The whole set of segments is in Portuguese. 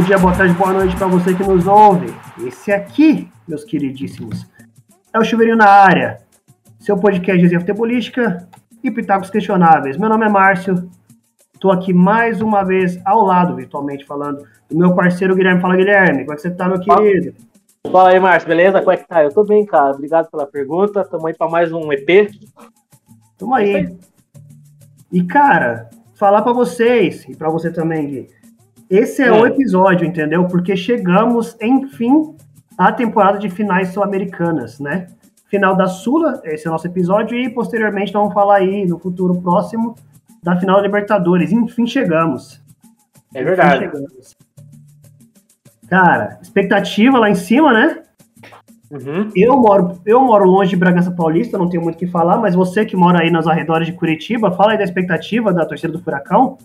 bom dia, boa tarde, boa noite para você que nos ouve. Esse aqui, meus queridíssimos, é o Chuveirinho na Área, seu podcast de futebolística e pitacos questionáveis. Meu nome é Márcio, estou aqui mais uma vez ao lado, virtualmente falando, do meu parceiro Guilherme. Fala, Guilherme, como é que você tá, meu querido? Fala aí, Márcio, beleza? Como é que tá? Eu tô bem, cara. Obrigado pela pergunta. Tamo aí para mais um EP. Tamo aí. E, cara, falar para vocês, e para você também, Gui, esse é, é o episódio, entendeu? Porque chegamos, enfim, à temporada de finais sul-americanas, né? Final da Sula, esse é o nosso episódio, e posteriormente vamos falar aí, no futuro próximo, da final da Libertadores. Enfim, chegamos. É verdade. Chegamos. Cara, expectativa lá em cima, né? Uhum. Eu, moro, eu moro longe de Bragança Paulista, não tenho muito o que falar, mas você que mora aí nos arredores de Curitiba, fala aí da expectativa da torcida do Furacão.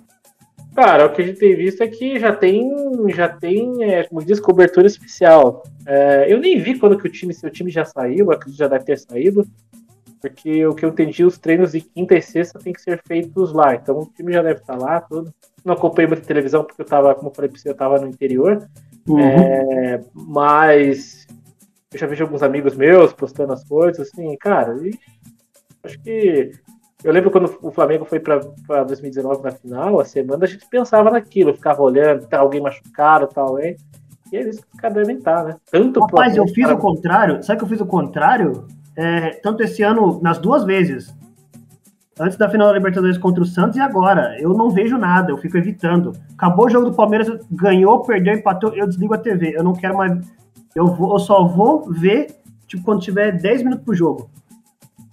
Cara, o que a gente tem visto é que já tem, já tem, é, como diz, cobertura especial. É, eu nem vi quando que o time, seu time já saiu, acredito que já deve ter saído, porque o que eu entendi, os treinos de quinta e sexta tem que ser feitos lá, então o time já deve estar lá, tudo. Não acompanhei muita televisão porque eu tava, como eu falei pra você, eu tava no interior, uhum. é, mas eu já vejo alguns amigos meus postando as coisas, assim, cara, e acho que eu lembro quando o Flamengo foi para 2019 na final, a semana a gente pensava naquilo, ficava olhando, tá alguém machucado tal, hein? E cada devem estar, né? Tanto Rapaz, eu fiz o contrário, sabe que eu fiz o contrário? É, tanto esse ano, nas duas vezes. Antes da final da Libertadores contra o Santos e agora. Eu não vejo nada, eu fico evitando. Acabou o jogo do Palmeiras, ganhou, perdeu, empatou, eu desligo a TV. Eu não quero mais. Eu, vou, eu só vou ver, tipo, quando tiver 10 minutos pro jogo.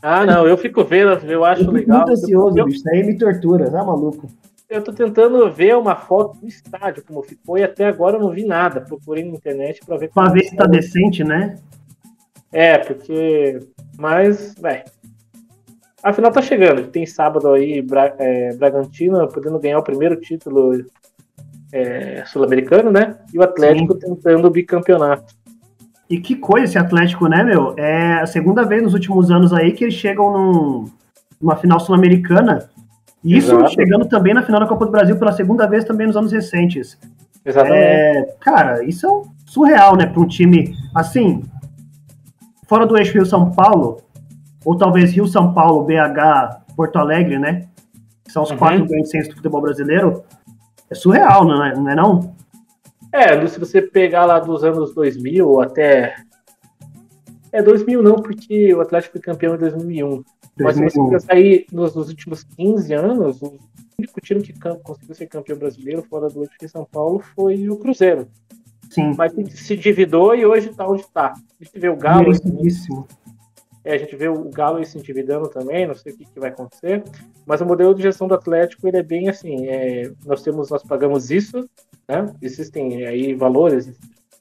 Ah, não, eu fico vendo, eu acho eu legal. Muito ansioso, eu, bicho, isso aí me tortura, tá maluco? Eu tô tentando ver uma foto do estádio, como ficou, e até agora eu não vi nada. Procurei na internet pra ver. Pra ver se tá decente, né? É, porque. Mas, vai. A final tá chegando. Tem sábado aí, Bra é, Bragantino podendo ganhar o primeiro título é, sul-americano, né? E o Atlético Sim. tentando o bicampeonato. E que coisa esse Atlético, né, meu? É a segunda vez nos últimos anos aí que eles chegam num, numa final sul-americana. Isso Exato. chegando também na final da Copa do Brasil pela segunda vez também nos anos recentes. Exatamente. É, cara, isso é surreal, né, para um time assim, fora do eixo Rio-São Paulo, ou talvez Rio-São Paulo, BH, Porto Alegre, né? Que são os uhum. quatro grandes centros do futebol brasileiro. É surreal, não é não? É não? É, se você pegar lá dos anos 2000 até. É 2000 não, porque o Atlético foi campeão em 2001. 2001. Mas se você pensar aí nos, nos, últimos 15 anos, o único time que conseguiu ser campeão brasileiro fora do de São Paulo foi o Cruzeiro. Sim. Mas se dividou e hoje está onde está. A gente vê o Galo. É, a gente vê o Galo se endividando também, não sei o que, que, vai acontecer. Mas o modelo de gestão do Atlético ele é bem assim: é, nós temos, nós pagamos isso, né? Existem aí valores,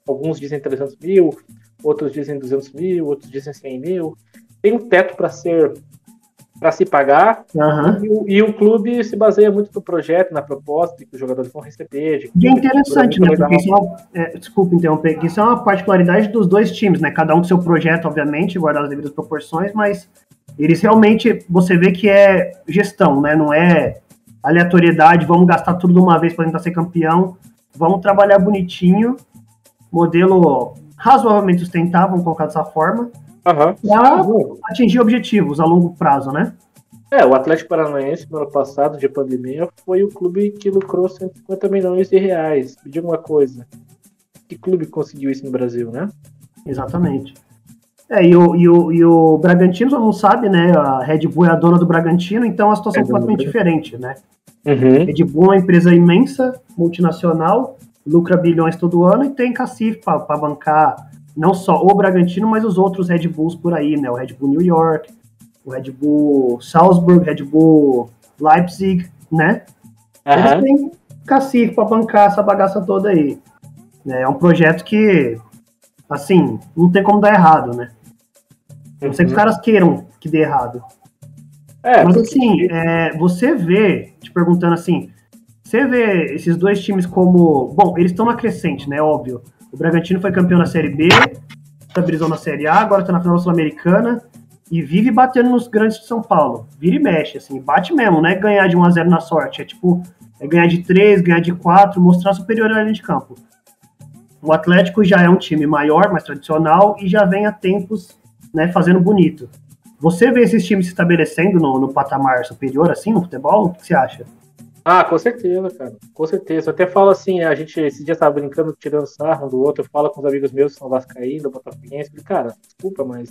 alguns dizem 300 mil, outros dizem 200 mil, outros dizem 100 mil. Tem um teto para ser para se pagar uhum. e, o, e, o, clube se baseia muito no projeto, na proposta que os jogadores vão receber. e é interessante, né? Porque isso é uma, é, desculpa interromper, isso é uma particularidade dos dois times, né? Cada um com seu projeto, obviamente, guardar as devidas proporções, mas eles realmente, você vê que é gestão, né? Não é aleatoriedade, vamos gastar tudo de uma vez para tentar ser campeão. Vamos trabalhar bonitinho, modelo razoavelmente sustentável, vamos colocar dessa forma, uhum. para atingir objetivos a longo prazo, né? É, o Atlético Paranaense no ano passado, de pandemia, foi o clube que lucrou 150 milhões de reais. Me diga uma coisa, que clube conseguiu isso no Brasil, né? Exatamente. É, e o, e, o, e o Bragantino, mundo sabe, né? A Red Bull é a dona do Bragantino, então a situação é completamente diferente, né? Uhum. Red Bull é uma empresa imensa, multinacional, lucra bilhões todo ano e tem cacife para bancar não só o Bragantino, mas os outros Red Bulls por aí, né? O Red Bull New York, o Red Bull Salzburg, Red Bull Leipzig, né? Uhum. Eles têm cacife para bancar essa bagaça toda aí. É um projeto que, assim, não tem como dar errado, né? Não sei que os uhum. caras queiram que dê errado. É, Mas assim, é, você vê, te perguntando assim, você vê esses dois times como. Bom, eles estão na crescente, né? Óbvio. O Bragantino foi campeão na Série B, estabilizou na Série A, agora está na final sul-americana e vive batendo nos grandes de São Paulo. Vira e mexe, assim, bate mesmo, não é ganhar de 1 a 0 na sorte, é tipo, é ganhar de 3, ganhar de 4, mostrar superioridade de campo. o Atlético já é um time maior, mais tradicional e já vem há tempos né, fazendo bonito. Você vê esses times se estabelecendo no, no patamar superior, assim, no futebol? O que você acha? Ah, com certeza, cara. Com certeza. Eu até falo assim, a gente esse dia estava brincando, tirando sarro um do outro, eu falo com os amigos meus que são vascaínos, botafoguenses, cara, desculpa, mas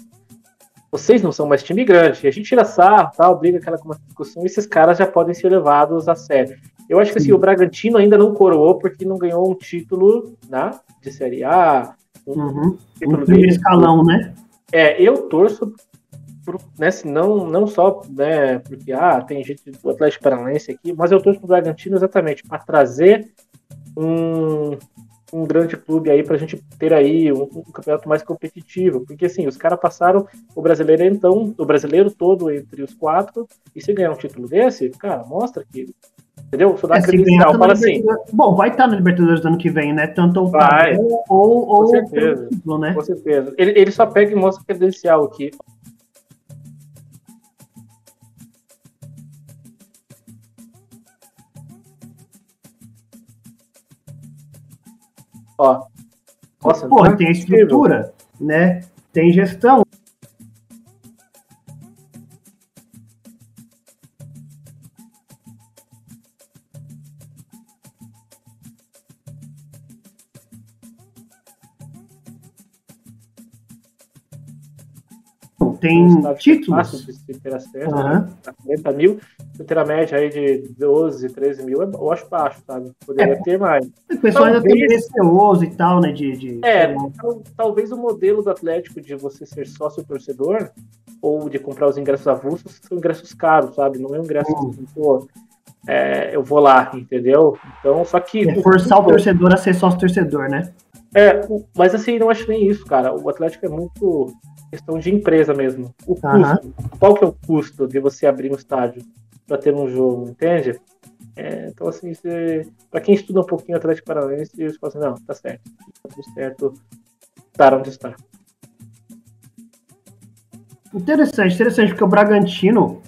vocês não são mais time grande. A gente tira sarro, tal, briga aquela discussão, e esses caras já podem ser levados a sério. Eu acho que assim, o Bragantino ainda não coroou porque não ganhou um título né, de Série A. Um uhum. título primeiro escalão, né? É, eu torço né, não, não só né, porque ah, tem gente do Atlético Paranaense aqui, mas eu torço pro Bragantino exatamente para trazer um, um grande clube aí para a gente ter aí um, um, campeonato mais competitivo, porque assim, os caras passaram o brasileiro então, o brasileiro todo entre os quatro, e se ganhar um título desse, cara, mostra que Entendeu? Só dá é, credencial, fala assim. Bom, vai estar tá no Libertadores do ano que vem, né? Tanto o vai. ou, ou, Com certeza. Título, né? Com certeza. Ele, ele só pega e mostra credencial aqui. Ó. Nossa, Porra, tem estrutura, né? Tem gestão. tem títulos. Fácil ter acesso, uhum. né? 40 mil, você ter a média aí de 12, 13 mil, eu acho baixo, sabe? Poderia é, ter mais. O pessoal talvez, ainda tem receoso e tal, né? De, de, é, então, talvez o modelo do Atlético de você ser sócio torcedor ou de comprar os ingressos avulsos são ingressos caros, sabe? Não é um ingresso uhum. assim, pô, é, eu vou lá, entendeu? Então, só que. É forçar o, o torcedor a ser sócio torcedor, né? É, mas assim, não acho nem isso, cara. O Atlético é muito questão de empresa mesmo. O custo. Uhum. Qual que é o custo de você abrir um estádio para ter um jogo, entende? É, então, assim, para quem estuda um pouquinho Atlético Paranaense, você fala assim, não, tá certo. Tá tudo certo. Estar onde está. Interessante, interessante, porque o Bragantino,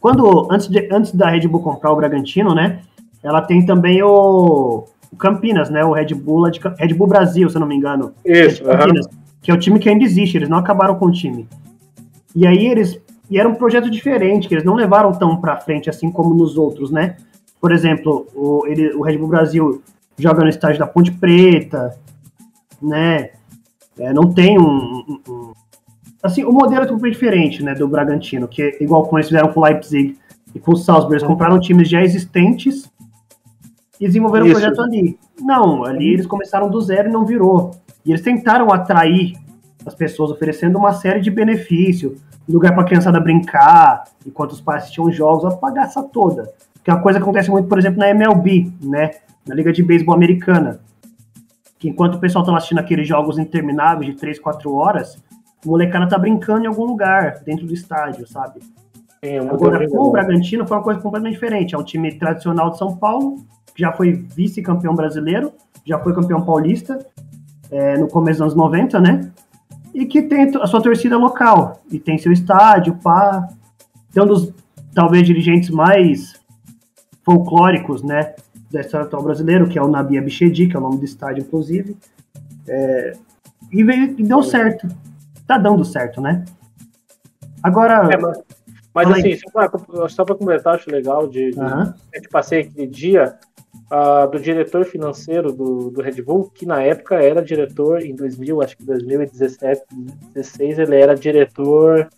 quando antes, de, antes da Red Bull comprar o Bragantino, né? Ela tem também o, o Campinas, né? O Red Bull, de, Red Bull Brasil, se eu não me engano. Isso, Campinas. Uhum que é o time que ainda existe, eles não acabaram com o time. E aí eles. E era um projeto diferente, que eles não levaram tão para frente assim como nos outros, né? Por exemplo, o, ele, o Red Bull Brasil joga no estádio da Ponte Preta, né? É, não tem um, um, um, Assim, o modelo é totalmente diferente, né? Do Bragantino, que é igual como eles fizeram com o Leipzig e com o Salzburg. Eles compraram times já existentes e desenvolveram o um projeto ali. Não, ali eles começaram do zero e não virou. E eles tentaram atrair as pessoas, oferecendo uma série de benefícios, lugar para a criançada brincar, enquanto os pais assistiam jogos, a bagaça toda. Que é uma coisa que acontece muito, por exemplo, na MLB, né? Na Liga de Beisebol Americana. Que enquanto o pessoal tá assistindo aqueles jogos intermináveis de 3, 4 horas, o molecada tá brincando em algum lugar, dentro do estádio, sabe? É, Agora, com o Bragantino foi uma coisa completamente diferente. É um time tradicional de São Paulo, que já foi vice-campeão brasileiro, já foi campeão paulista, é, no começo dos anos 90, né? E que tem a sua torcida local, e tem seu estádio, pá. Tem um dos, talvez, dirigentes mais folclóricos, né? Da história atual brasileira, que é o Nabi Abichedi, que é o nome do estádio, inclusive. É, e, veio, e deu certo. Tá dando certo, né? Agora. É, mas, mas assim, só para comentar, acho legal de, de uhum. gente passei aquele dia uh, do diretor financeiro do, do Red Bull, que na época era diretor, em 2000, acho que 2017, 2016, ele era diretor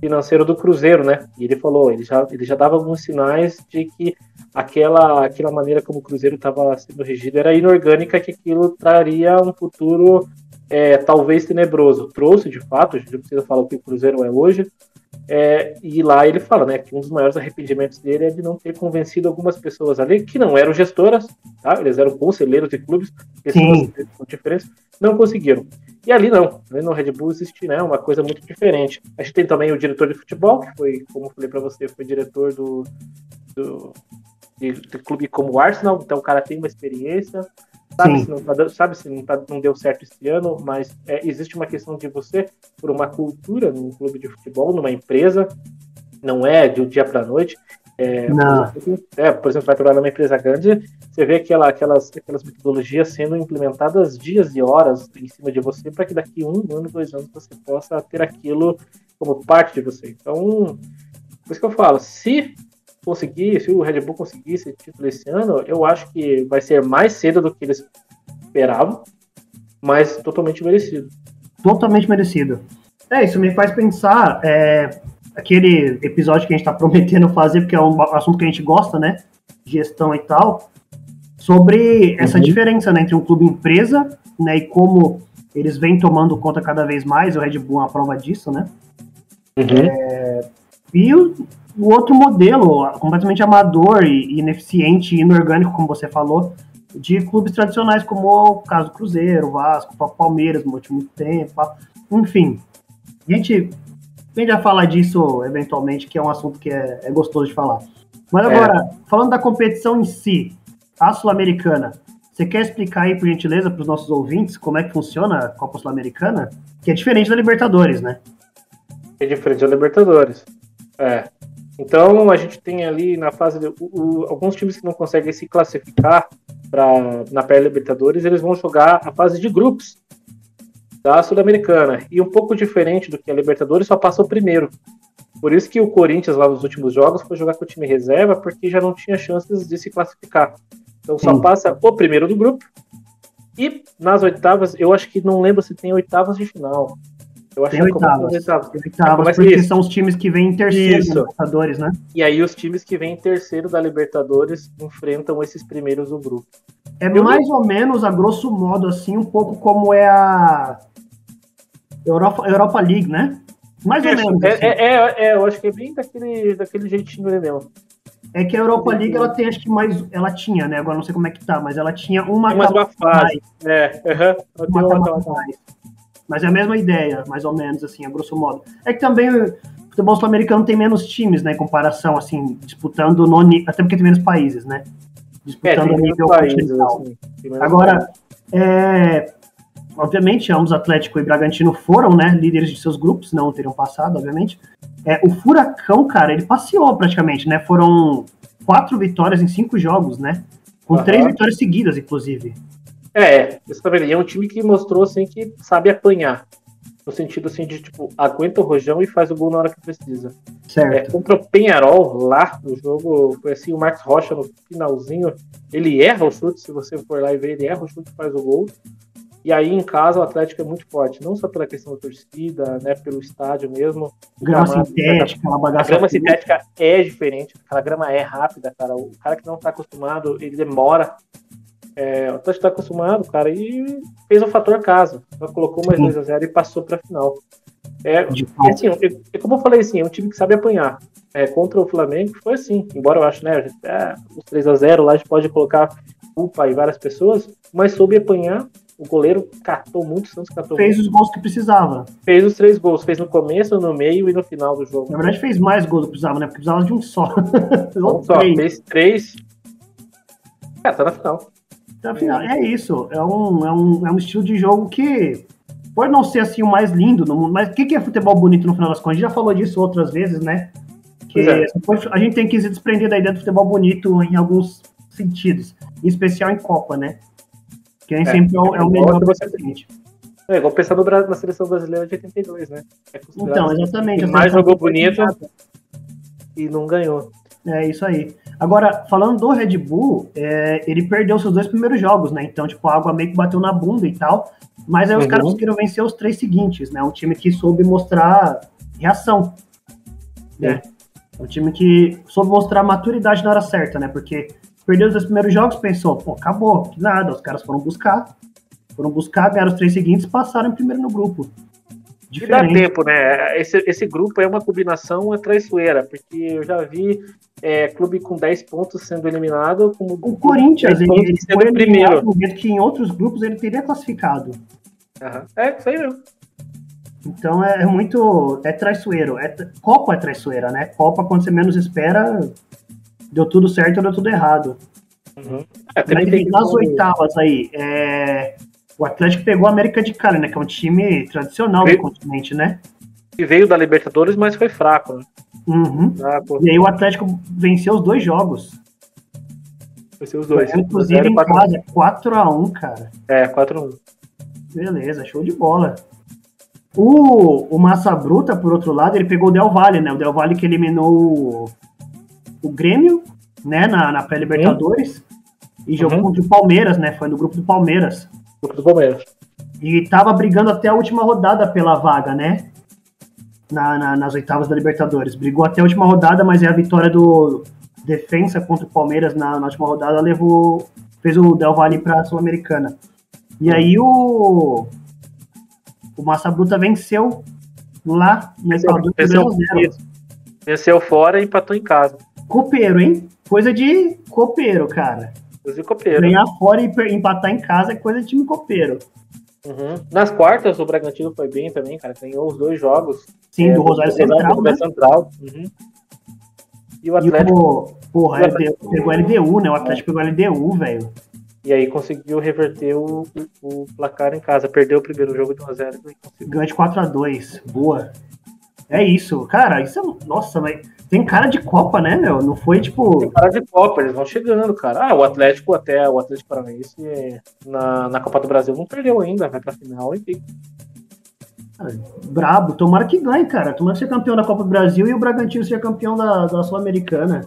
financeiro do Cruzeiro, né? E ele falou, ele já, ele já dava alguns sinais de que aquela, aquela maneira como o Cruzeiro estava sendo regido era inorgânica, que aquilo traria um futuro é, talvez tenebroso. Trouxe, de fato, a gente não precisa falar o que o Cruzeiro é hoje, é, e lá ele fala né, que um dos maiores arrependimentos dele é de não ter convencido algumas pessoas ali, que não eram gestoras, tá? eles eram conselheiros de clubes, pessoas com diferença, não conseguiram. E ali não, né, no Red Bull existe né, uma coisa muito diferente. A gente tem também o diretor de futebol, que foi, como eu falei para você, foi diretor do, do de, de, clube como o Arsenal, então o cara tem uma experiência, sabe se, não, tá, sabe se não, tá, não deu certo esse ano, mas é, existe uma questão de você, por uma cultura num clube de futebol, numa empresa, não é de um dia para noite. É, não. Por exemplo, é, por exemplo, vai trabalhar numa empresa grande, você vê aquela, aquelas, aquelas metodologias sendo implementadas dias e horas em cima de você para que daqui um ano, dois anos você possa ter aquilo como parte de você. Então, por isso que eu falo, se conseguir, se o Red Bull conseguir esse título esse ano, eu acho que vai ser mais cedo do que eles esperavam, mas totalmente merecido. Totalmente merecido. É, isso me faz pensar é, aquele episódio que a gente está prometendo fazer, porque é um assunto que a gente gosta, né? Gestão e tal, sobre essa uhum. diferença né, entre um clube e empresa, né? E como eles vêm tomando conta cada vez mais, o Red Bull é uma prova disso, né? Uhum. É, e o, o, outro modelo, completamente amador e, ineficiente e inorgânico, como você falou, de clubes tradicionais, como o caso do Cruzeiro, Vasco, Palmeiras no último tempo, enfim. A gente gente vai falar disso eventualmente, que é um assunto que é, é gostoso de falar. Mas agora, é. falando da competição em si, a Sul-Americana, você quer explicar aí, por gentileza, para os nossos ouvintes como é que funciona a Copa Sul-Americana? Que é diferente da Libertadores, né? É diferente da Libertadores. É. Então, a gente tem ali na fase. De, o, o, alguns times que não conseguem se classificar pra, na pré-Libertadores, eles vão jogar a fase de grupos da Sul-Americana. E um pouco diferente do que a Libertadores, só passou primeiro. Por isso que o Corinthians, lá nos últimos jogos, foi jogar com o time reserva, porque já não tinha chances de se classificar. Então só passa o primeiro do grupo. E nas oitavas, eu acho que não lembro se tem oitavas de final. Eu acho tem que oitavas. oitavas. Tem oitavas porque isso. são os times que vêm em terceiro isso. da Libertadores, né? E aí os times que vêm em terceiro da Libertadores enfrentam esses primeiros do grupo. É eu mais ou menos, a grosso modo, assim, um pouco como é a Europa, Europa League, né? Mais ou menos. É, assim. é, é, é, eu acho que é bem daquele, daquele jeitinho ali mesmo. É que a Europa League ela tem acho que mais. Ela tinha, né? Agora não sei como é que tá, mas ela tinha uma. Tem mais uma fase. Mais. É, uhum. uma, uma mais. Mas é a mesma ideia, mais ou menos, assim, a grosso modo. É que também o futebol sul-americano tem menos times, né? Em comparação, assim, disputando no. Até porque tem menos países, né? Disputando é, o nível países, assim, Agora, é, obviamente, ambos Atlético e Bragantino foram, né, líderes de seus grupos, não teriam passado, obviamente. É, o Furacão, cara, ele passeou praticamente, né? Foram quatro vitórias em cinco jogos, né? Com uhum. três vitórias seguidas, inclusive. É, isso também é um time que mostrou assim que sabe apanhar. No sentido assim de tipo, aguenta o rojão e faz o gol na hora que precisa. Certo. É, contra o Penharol, lá no jogo, assim, o Marcos Rocha no finalzinho, ele erra o chute, se você for lá e ver, ele erra o chute e faz o gol. E aí em casa o Atlético é muito forte, não só pela questão da torcida, né, pelo estádio mesmo. Grama sintética, uma bagaça. A grama sintética é diferente, aquela grama é rápida, cara. O cara que não está acostumado, ele demora. É, o Atlético está acostumado, cara, e fez o fator casa. Colocou mais 2 a 0 e passou para a final. É, assim, é, é, como eu falei assim, é um time que sabe apanhar. É, contra o Flamengo foi assim, embora eu acho, né, é, os 3 a 0 lá a gente pode colocar culpa em várias pessoas, mas soube apanhar o goleiro catou muito, o Santos catou Fez muito. os gols que precisava. Fez os três gols. Fez no começo, no meio e no final do jogo. Na verdade, fez mais gols do que precisava, né? Porque precisava de um só. um só. Três. Fez três. É, tá na final. Tá na final. É isso. É um, é, um, é um estilo de jogo que pode não ser assim o mais lindo no mundo, mas o que é futebol bonito no final das contas? A gente já falou disso outras vezes, né? Que é. a gente tem que se desprender da ideia do futebol bonito em alguns sentidos, em especial em Copa, né? Que nem é, sempre é o, é o melhor do você seguinte. É igual pensar no, na seleção brasileira de 82, né? É então, exatamente. Mais jogou bonito e não ganhou. É isso aí. Agora, falando do Red Bull, é, ele perdeu seus dois primeiros jogos, né? Então, tipo, a água meio que bateu na bunda e tal. Mas aí os uhum. caras conseguiram vencer os três seguintes, né? Um time que soube mostrar reação. Né? É. Um time que soube mostrar maturidade na hora certa, né? Porque Perdeu os dois primeiros jogos, pensou, pô, acabou, que nada. Os caras foram buscar, foram buscar, ganharam os três seguintes passaram em primeiro no grupo. Diferente. E dá tempo, né? Esse, esse grupo é uma combinação traiçoeira, porque eu já vi é, clube com 10 pontos sendo eliminado. Como o Corinthians, ele, ele foi o primeiro. Momento que em outros grupos ele teria classificado. Uhum. É, isso aí mesmo. Então é, é muito. É traiçoeiro. É, Copa é traiçoeira, né? Copa, quando você menos espera, deu tudo certo ou deu tudo errado. Uhum. É, Mas, nas oitavas aí, é... o Atlético pegou a América de Cali, né? Que é um time tradicional veio... do continente, né? E veio da Libertadores, mas foi fraco, né? Uhum. E aí o Atlético venceu os dois jogos. Venceu os dois. Inclusive em casa, 4x1, cara. É, 4x1. Beleza, show de bola. O, o Massa Bruta, por outro lado, ele pegou o Del Valle, né? O Del Valle que eliminou o, o Grêmio, né, na, na pré-Libertadores. E jogou uhum. contra o Palmeiras, né? Foi no grupo do Palmeiras. Grupo do Palmeiras. E tava brigando até a última rodada pela vaga, né? Na, na, nas oitavas da Libertadores. Brigou até a última rodada, mas é a vitória do Defensa contra o Palmeiras na, na última rodada levou. fez o Del Valle pra Sul-Americana. E aí o. O Massa Bruta venceu lá no Equador. Venceu, venceu fora e empatou em casa. Copeiro, hein? Coisa de copeiro, cara. Copeiro. Ganhar fora e empatar em casa é coisa de time copeiro. Uhum. Nas quartas, o Bragantino foi bem também, cara. Ganhou os dois jogos. Sim, é, do Rosário Central. Do né? Central. Uhum. E o Atlético. E o, porra, o Atlético... pegou LDU, né? O Atlético é. pegou LDU, velho. E aí conseguiu reverter o, o, placar em casa. Perdeu o primeiro jogo de 1x0. Ganhou de 4x2. Boa. É isso. Cara, isso é. Nossa, mas tem cara de Copa, né, meu? Não foi tipo. Tem cara de Copa, eles vão chegando, cara. Ah, o Atlético até, o Atlético Paranaense na, na Copa do Brasil não perdeu ainda, vai pra final e Brabo, tomara que ganhe, cara. Tomara que seja campeão da Copa do Brasil e o Bragantino seja campeão da, da Sul-Americana.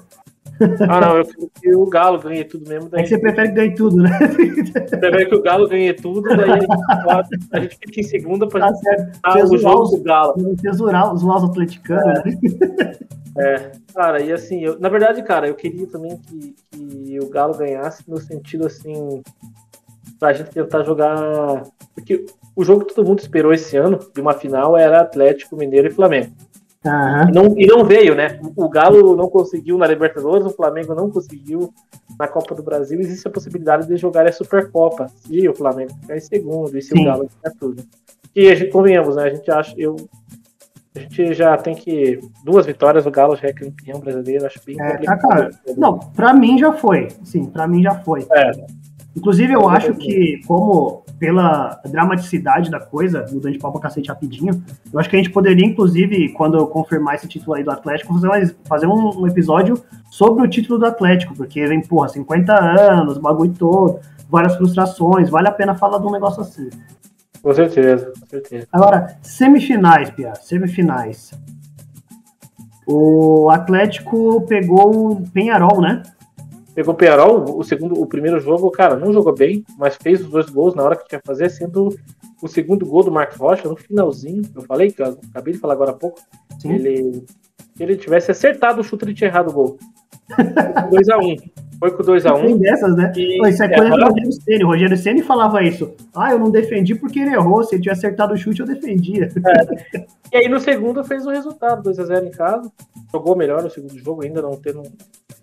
Ah, não, eu quero que o Galo ganhe tudo mesmo. Daí... É que você prefere que ganhe tudo, né? Você prefere que o Galo ganhe tudo, daí a gente, a gente fica em segunda pra tá certo. Ah, o jogo do Galo. Tesorar os lados atleticanos, é. né? É, cara, e assim, eu, na verdade, cara, eu queria também que, que o Galo ganhasse no sentido assim, pra gente tentar jogar. Porque o jogo que todo mundo esperou esse ano, de uma final, era Atlético Mineiro e Flamengo. Uhum. E, não, e não veio, né? O Galo não conseguiu na Libertadores, o Flamengo não conseguiu na Copa do Brasil. Existe a possibilidade de jogar a Supercopa, se o Flamengo ficar em segundo e se Sim. o Galo ficar tudo. E a gente, convenhamos, né? A gente acha, eu a gente já tem que. Duas vitórias, o Galo já é campeão brasileiro, acho bem é, tá, cara. Não, pra mim já foi. Sim, pra mim já foi. É. Inclusive, eu acho que, como pela dramaticidade da coisa, mudando de pau pra cacete rapidinho, eu acho que a gente poderia, inclusive, quando eu confirmar esse título aí do Atlético, fazer, fazer um, um, episódio sobre o título do Atlético, porque vem, porra, 50 anos, bagulho todo, várias frustrações, vale a pena falar de um negócio assim. Com certeza, com certeza. Agora, semifinais, Pia, semifinais. O Atlético pegou o Penharol, né? Pegou o Penharol, o segundo, o primeiro jogo, cara, não jogou bem, mas fez os dois gols na hora que tinha que fazer, sendo o segundo gol do Marcos Rocha no finalzinho. Eu falei, que eu acabei de falar agora há pouco. Sim. Ele, se ele tivesse acertado o chute, ele tinha errado o gol. 2x1. Um. Foi com 2x1. Tem dessas, né? E, Pô, isso é, é coisa do Rogério Ceni. O Rogério Ceni falava isso. Ah, eu não defendi porque ele errou. Se ele tivesse acertado o chute, eu defendia. É. E aí no segundo fez o resultado, 2x0 em casa. Jogou melhor no segundo jogo, ainda não tendo.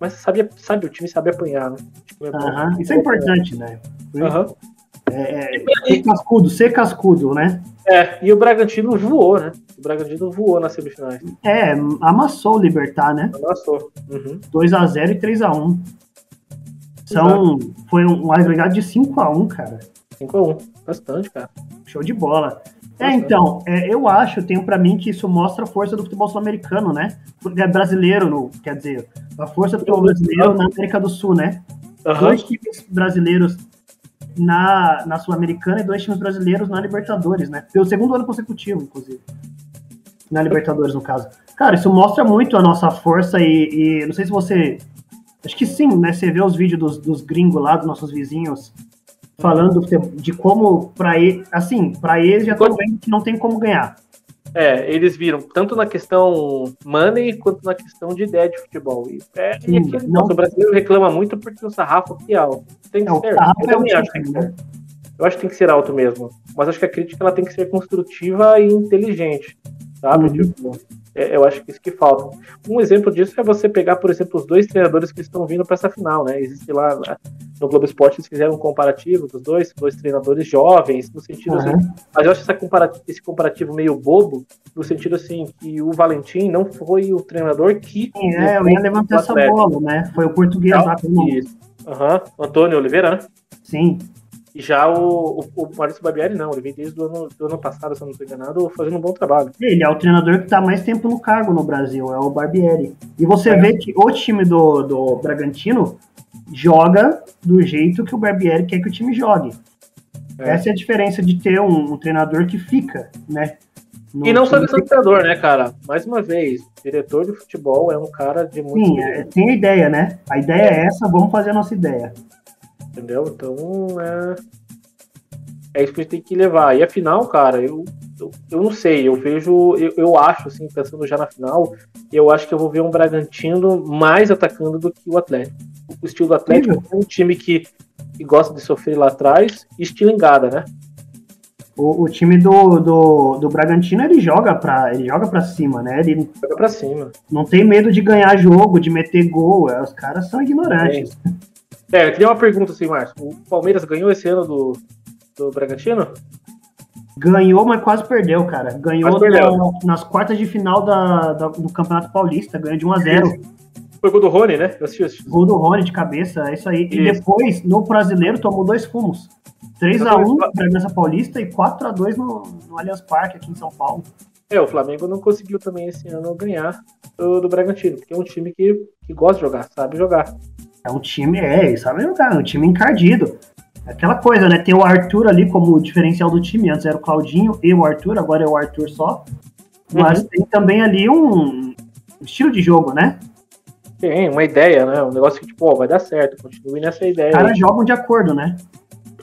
Mas sabia, sabe, o time sabe apanhar, né? Uh -huh. Isso é importante, né? Uhum. É, é, ser cascudo, ser cascudo, né? É, e o Bragantino voou, né? O Bragantino voou nas semifinais. É, amassou o Libertar, né? Amassou. Uhum. 2x0 e 3x1. São, foi um agregado de 5x1, cara. 5x1, bastante, cara. Show de bola. É, então, é, eu acho, tenho para mim que isso mostra a força do futebol sul-americano, né? É brasileiro, no, quer dizer, a força do futebol brasileiro na América do Sul, né? Uhum. Dois times brasileiros na, na Sul-Americana e dois times brasileiros na Libertadores, né? Pelo segundo ano consecutivo, inclusive. Na Libertadores, no caso. Cara, isso mostra muito a nossa força e, e não sei se você. Acho que sim, né? Você vê os vídeos dos, dos gringos lá, dos nossos vizinhos, falando de como, para ele, assim, para eles já estão vendo que não tem como ganhar. É, eles viram tanto na questão money quanto na questão de ideia de futebol. E, é, Sim, e aqui, não... o brasileiro reclama muito porque o sarrafo aqui é alto. Tem que é, ser. Eu também é acho que tem que ser. Eu acho que tem que ser alto mesmo. Mas acho que a crítica ela tem que ser construtiva e inteligente. Sabe? Uhum. Tipo, é, eu acho que isso que falta. Um exemplo disso é você pegar, por exemplo, os dois treinadores que estão vindo para essa final, né? Existe lá no Globo Esporte, eles fizeram um comparativo dos dois, dois treinadores jovens, no sentido assim, uhum. assim. Mas eu acho essa comparativo, esse comparativo meio bobo, no sentido assim, que o Valentim não foi o treinador que. Sim, é, eu ia levantar essa bola, né? Foi o português lá também. Aham, uhum. Antônio Oliveira, né? Sim. Já o, o, o Maurício Barbieri não, ele vem desde o ano, do ano passado, se eu não estou enganado, fazendo um bom trabalho. Ele é o treinador que está mais tempo no cargo no Brasil, é o Barbieri. E você é. vê que o time do, do Bragantino joga do jeito que o Barbieri quer que o time jogue. É. Essa é a diferença de ter um, um treinador que fica, né? No e não só desse treinador, né, cara? Mais uma vez, diretor de futebol é um cara de muito. Sim, é, tem a ideia, né? A ideia é essa, vamos fazer a nossa ideia. Entendeu? Então é. É isso que a gente tem que levar. E afinal, cara, eu, eu, eu não sei, eu vejo, eu, eu acho, assim, pensando já na final, eu acho que eu vou ver um Bragantino mais atacando do que o Atlético. O estilo do Atlético é um time que, que gosta de sofrer lá atrás, e estilo engada, né? O, o, time do, do, do Bragantino ele joga para ele joga para cima, né? Ele joga para cima. Não tem medo de ganhar jogo, de meter gol. É, os caras são ignorantes. É, eu queria uma pergunta assim, Márcio. O Palmeiras ganhou esse ano do, do Bragantino? Ganhou, mas quase perdeu, cara. Ganhou. Na, nas quartas de final da, da, do Campeonato Paulista, ganhou de 1 a 0 Foi gol do Rony, né? Eu assisti. Gol do Rony de cabeça, é isso aí. Isso. E depois, no brasileiro, tomou dois fumos. 3x1 para Bragança Paulista e 4x2 no, no Allianz Parque, aqui em São Paulo. É, o Flamengo não conseguiu também esse ano ganhar do, do Bragantino, porque é um time que, que gosta de jogar, sabe jogar. É um time, é, sabe jogar, é um time encardido. É aquela coisa, né? Tem o Arthur ali como diferencial do time. Antes era o Claudinho e o Arthur, agora é o Arthur só. Mas uhum. tem também ali um estilo de jogo, né? Tem, uma ideia, né? Um negócio que, tipo, ó, vai dar certo, continue nessa ideia. Os caras jogam de acordo, né?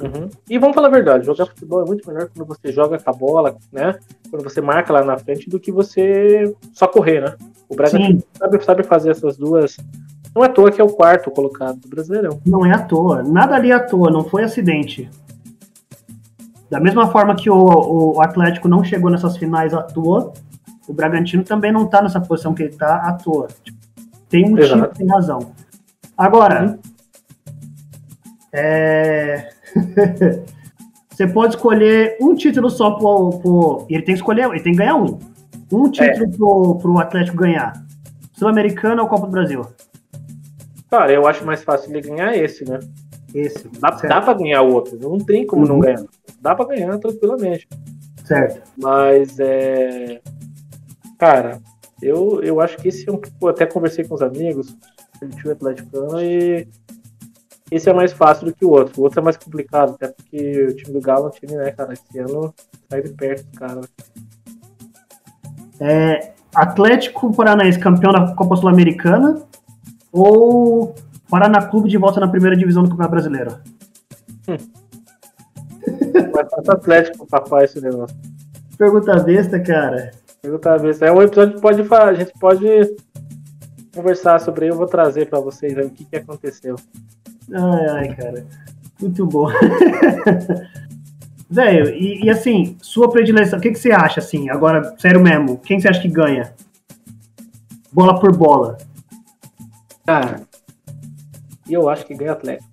Uhum. E vamos falar a verdade, jogar futebol é muito melhor quando você joga com a bola, né? Quando você marca lá na frente do que você só correr, né? O Brasil sabe, sabe fazer essas duas não é à toa que é o quarto colocado do Brasileirão. Não é à toa. Nada ali é à toa, não foi acidente. Da mesma forma que o, o Atlético não chegou nessas finais à toa, o Bragantino também não tá nessa posição que ele tá à toa. Tem um motivo, tem razão. Agora, uhum. é... você pode escolher um título só pro, pro, Ele tem que escolher, ele tem que ganhar um. Um título é. pro, pro Atlético ganhar. Sul-Americano ou Copa do Brasil? Cara, eu acho mais fácil ele ganhar esse, né? Esse. Dá, dá pra ganhar o outro. Não tem como uhum. não ganhar. Dá pra ganhar tranquilamente. Certo. Mas é. Cara, eu, eu acho que esse é um pouco. Até conversei com os amigos, ele tinha o Atlético e esse é mais fácil do que o outro. O outro é mais complicado, até porque o time do Galo é um time, né, cara, esse ano sai de perto, cara. É, Atlético Paranaense campeão da Copa Sul-Americana ou Paraná Clube de volta na primeira divisão do Campeonato Brasileiro? Hum. Mas Atlético, papai, esse negócio. Pergunta besta, cara. Pergunta besta. É um episódio que pode falar, a gente pode conversar sobre ele. Eu vou trazer para vocês aí o que, que aconteceu. Ai, ai, cara. Muito bom. Velho, e, e, assim, sua predileção, o que, que você acha, assim, agora, sério mesmo, quem você acha que ganha? Bola por bola. Cara, eu acho que ganha Atlético.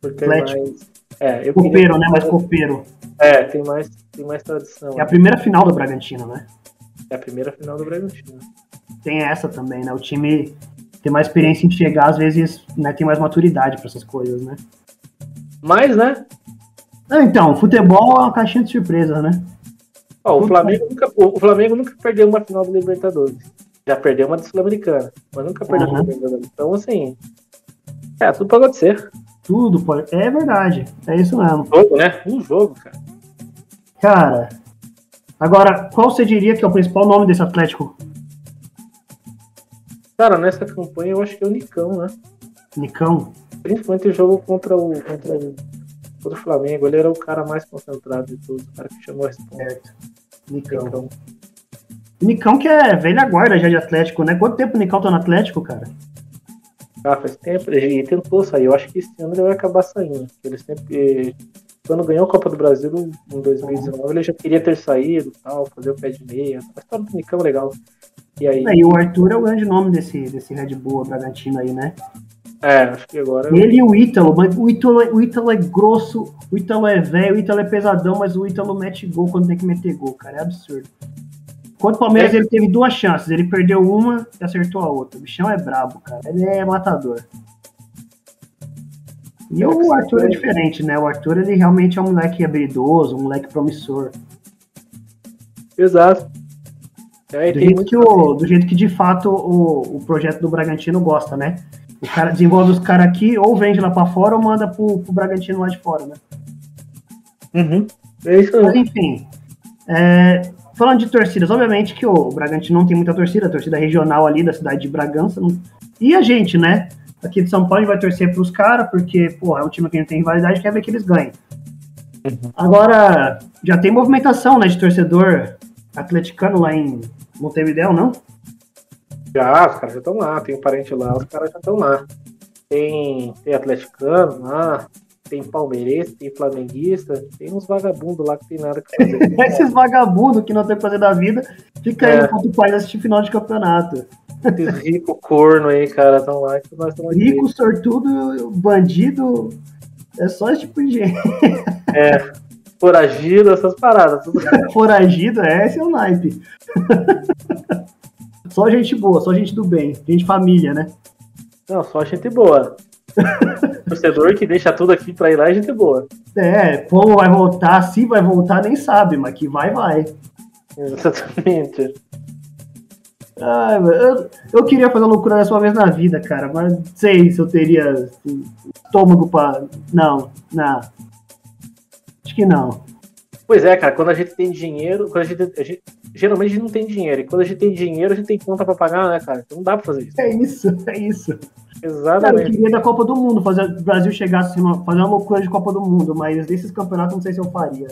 Porque Atlético. mais. É, eu copeiro, né? Mais copeiro. É, tem mais, tem mais tradição. É a primeira final do Bragantino, né? É a primeira final do Bragantino. Tem essa também, né? O time tem mais experiência em chegar, às vezes né, tem mais maturidade para essas coisas, né? Mais, né? Então, futebol é uma caixinha de surpresas, né? Ó, o, Flamengo nunca, o Flamengo nunca perdeu uma final do Libertadores já perdeu uma Sul-Americana, mas nunca perdeu uhum. uma Libertadores. Então, assim, é, tudo pode acontecer. Tudo pode. É verdade. É isso mesmo. Um jogo, né? Um jogo, cara. Cara, agora, qual você diria que é o principal nome desse Atlético? Cara, nessa campanha eu acho que é o Nicão, né? Nicão? Principalmente o jogo contra o, contra o, contra o Flamengo. Ele era o cara mais concentrado de todos, o cara que chamou a resposta. Certo. Nicão. Nicão. Nicão que é velha guarda já de Atlético, né? Quanto tempo o Nicão tá no Atlético, cara? Ah, faz tempo. Ele tentou sair. Eu acho que esse ano ele vai acabar saindo. Ele sempre. Quando ganhou a Copa do Brasil em 2019, ele já queria ter saído tal, fazer o pé de meia. A história do Nicão é legal. E aí. É, e o Arthur é o grande nome desse, desse Red Bull Bragantino aí, né? É, acho que agora. Ele e o Ítalo, mas o Ítalo, é, o Ítalo é grosso, o Ítalo é velho, o Ítalo é pesadão, mas o Ítalo mete gol quando tem que meter gol, cara. É absurdo. Quanto o Palmeiras é. ele teve duas chances, ele perdeu uma e acertou a outra. O bichão é brabo, cara. Ele é matador. E o Arthur é diferente, né? O Arthur ele realmente é um moleque habilidoso, um moleque promissor. Exato. É, do, jeito que o, do jeito que de fato o, o projeto do Bragantino gosta, né? O cara desenvolve os caras aqui, ou vende lá para fora, ou manda pro, pro Bragantino lá de fora, né? Uhum. É isso aí. Mas enfim. É, falando de torcidas, obviamente que o Bragantino não tem muita torcida, a torcida regional ali da cidade de Bragança. Não... E a gente, né? Aqui de São Paulo a gente vai torcer pros caras, porque, pô, é um time que a gente tem rivalidade quer ver que eles ganhem. Uhum. Agora, já tem movimentação, né, de torcedor atleticano lá em Montevideo, não? Já, os caras já estão lá, tem um parente lá, os caras já estão lá. Tem, tem atleticano lá, tem palmeirense, tem flamenguista, tem uns vagabundos lá que tem nada que fazer. Esses vagabundos que não tem que fazer da vida, fica é. aí enquanto o pai assistir final de campeonato. Esses rico corno aí, cara, estão lá. Que nós rico, aqui. sortudo, bandido, é só esse tipo de gente. É, foragido, essas paradas. Tudo. foragido, é, esse é o naipe. só gente boa, só gente do bem, gente família, né? Não, só gente boa. Torcedor que deixa tudo aqui pra ir lá é gente boa. É, como vai voltar, se vai voltar, nem sabe, mas que vai, vai. Exatamente. Ai, eu, eu queria fazer loucura dessa uma vez na vida, cara, mas não sei se eu teria assim, estômago pra. Não, não. Acho que não. Pois é, cara, quando a gente tem dinheiro, quando a gente, a gente, geralmente a gente não tem dinheiro, e quando a gente tem dinheiro, a gente tem conta pra pagar, né, cara? Então não dá pra fazer isso. É isso, é isso. Exatamente. Cara, eu queria da Copa do Mundo, fazer o Brasil chegasse assim, fazer uma loucura de Copa do Mundo, mas desses campeonatos não sei se eu faria.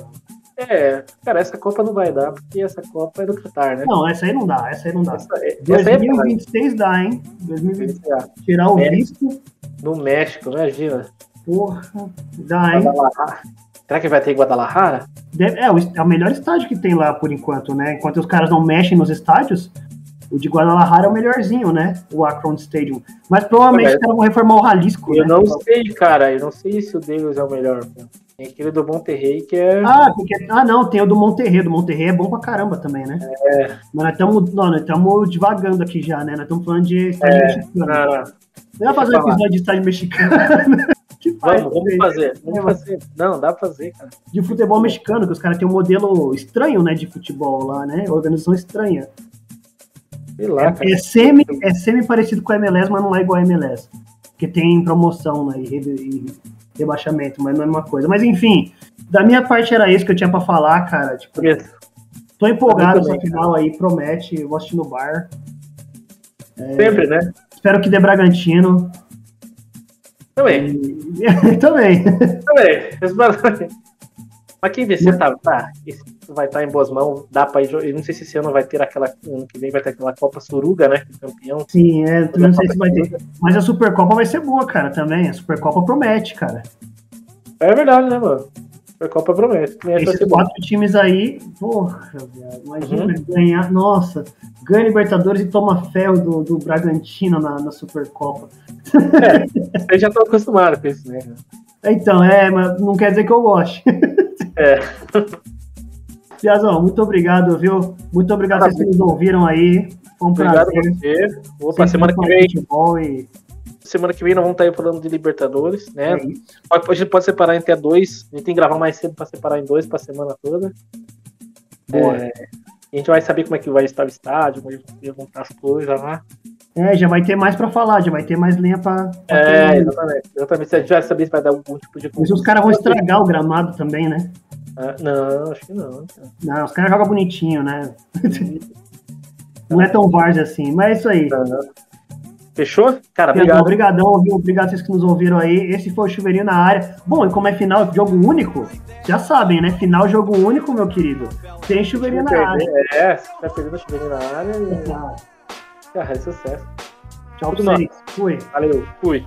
É, cara, essa Copa não vai dar, porque essa Copa é do Qatar, né? Não, essa aí não dá, essa aí não dá. Essa, 2026 é dá, hein? 2026. Tirar o visto. No México, imagina. Porra, dá, hein? Será que vai ter em Guadalajara? Deve, é, é o melhor estádio que tem lá por enquanto, né? Enquanto os caras não mexem nos estádios, o de Guadalajara é o melhorzinho, né? O Akron Stadium. Mas provavelmente os caras vão reformar o Jalisco. Eu né? não sei, cara. Eu não sei se o deles é o melhor. Tem aquele do Monterrey que é. Ah, porque... ah, não, tem o do Monterrey. Do Monterrey é bom pra caramba também, né? É. Mas nós estamos nós estamos devagando aqui já, né? Nós estamos falando de estádio é. mexicano. Não, não. fazer um episódio de estádio mexicano. que faz, vamos, vamos fazer. Vamos é, fazer. Não, dá pra fazer, cara. De futebol mexicano, que os caras têm um modelo estranho, né? De futebol lá, né? Organização estranha. Sei lá, é, é, semi, é semi parecido com a MLS, mas não é igual a MLS. Porque tem promoção né, e, e rebaixamento, mas não é a mesma coisa. Mas enfim, da minha parte era isso que eu tinha para falar, cara. Tipo, tô empolgado essa final aí, promete, eu vou assistir no bar. É, Sempre, né? Espero que dê Bragantino. Também. E... Também. Também. Mas quem vencer tá, tá, vai estar em boas mãos, dá pra ir. Eu não sei se esse ano vai ter aquela. Ano que vem vai ter aquela Copa Suruga, né? Campeão. Sim, é, não sei se vai ter. Mas a Supercopa vai ser boa, cara, também. A Supercopa promete, cara. É verdade, né, mano? Supercopa promete. Esses quatro times aí, porra, imagina uhum. ganhar. Nossa, ganha Libertadores e toma ferro do, do Bragantino na, na Supercopa. É, eu já tô acostumado com isso, né? Então, é, mas não quer dizer que eu goste. É. Piazão, muito obrigado, viu? Muito obrigado a vocês que nos ouviram aí. Foi um obrigado prazer. você. Opa, semana que vem. E... Semana que vem nós vamos estar aí falando de Libertadores, né? É a gente pode separar em até dois. A gente tem que gravar mais cedo para separar em dois para a semana toda. Boa. É, a gente vai saber como é que vai estar o estádio, como é que vão estar as coisas lá. É, já vai ter mais pra falar, já vai ter mais lenha pra. pra é, exatamente. Exatamente. Você já vai saber se vai dar algum tipo de. Mas os caras vão estragar o gramado também, né? Ah, não, acho que não. Não, os caras jogam bonitinho, né? não é tão várzea assim, mas é isso aí. Fechou? Cara, obrigado. Obrigadão, viu? Obrigado a vocês que nos ouviram aí. Esse foi o Chuveirinho na área. Bom, e como é final, jogo único, já sabem, né? Final, jogo único, meu querido. Tem Chuveirinho na área. É, você tá perdendo Chuveirinho na área. E... Cara, é sucesso. Tchau pra vocês. Fui. Valeu. Fui.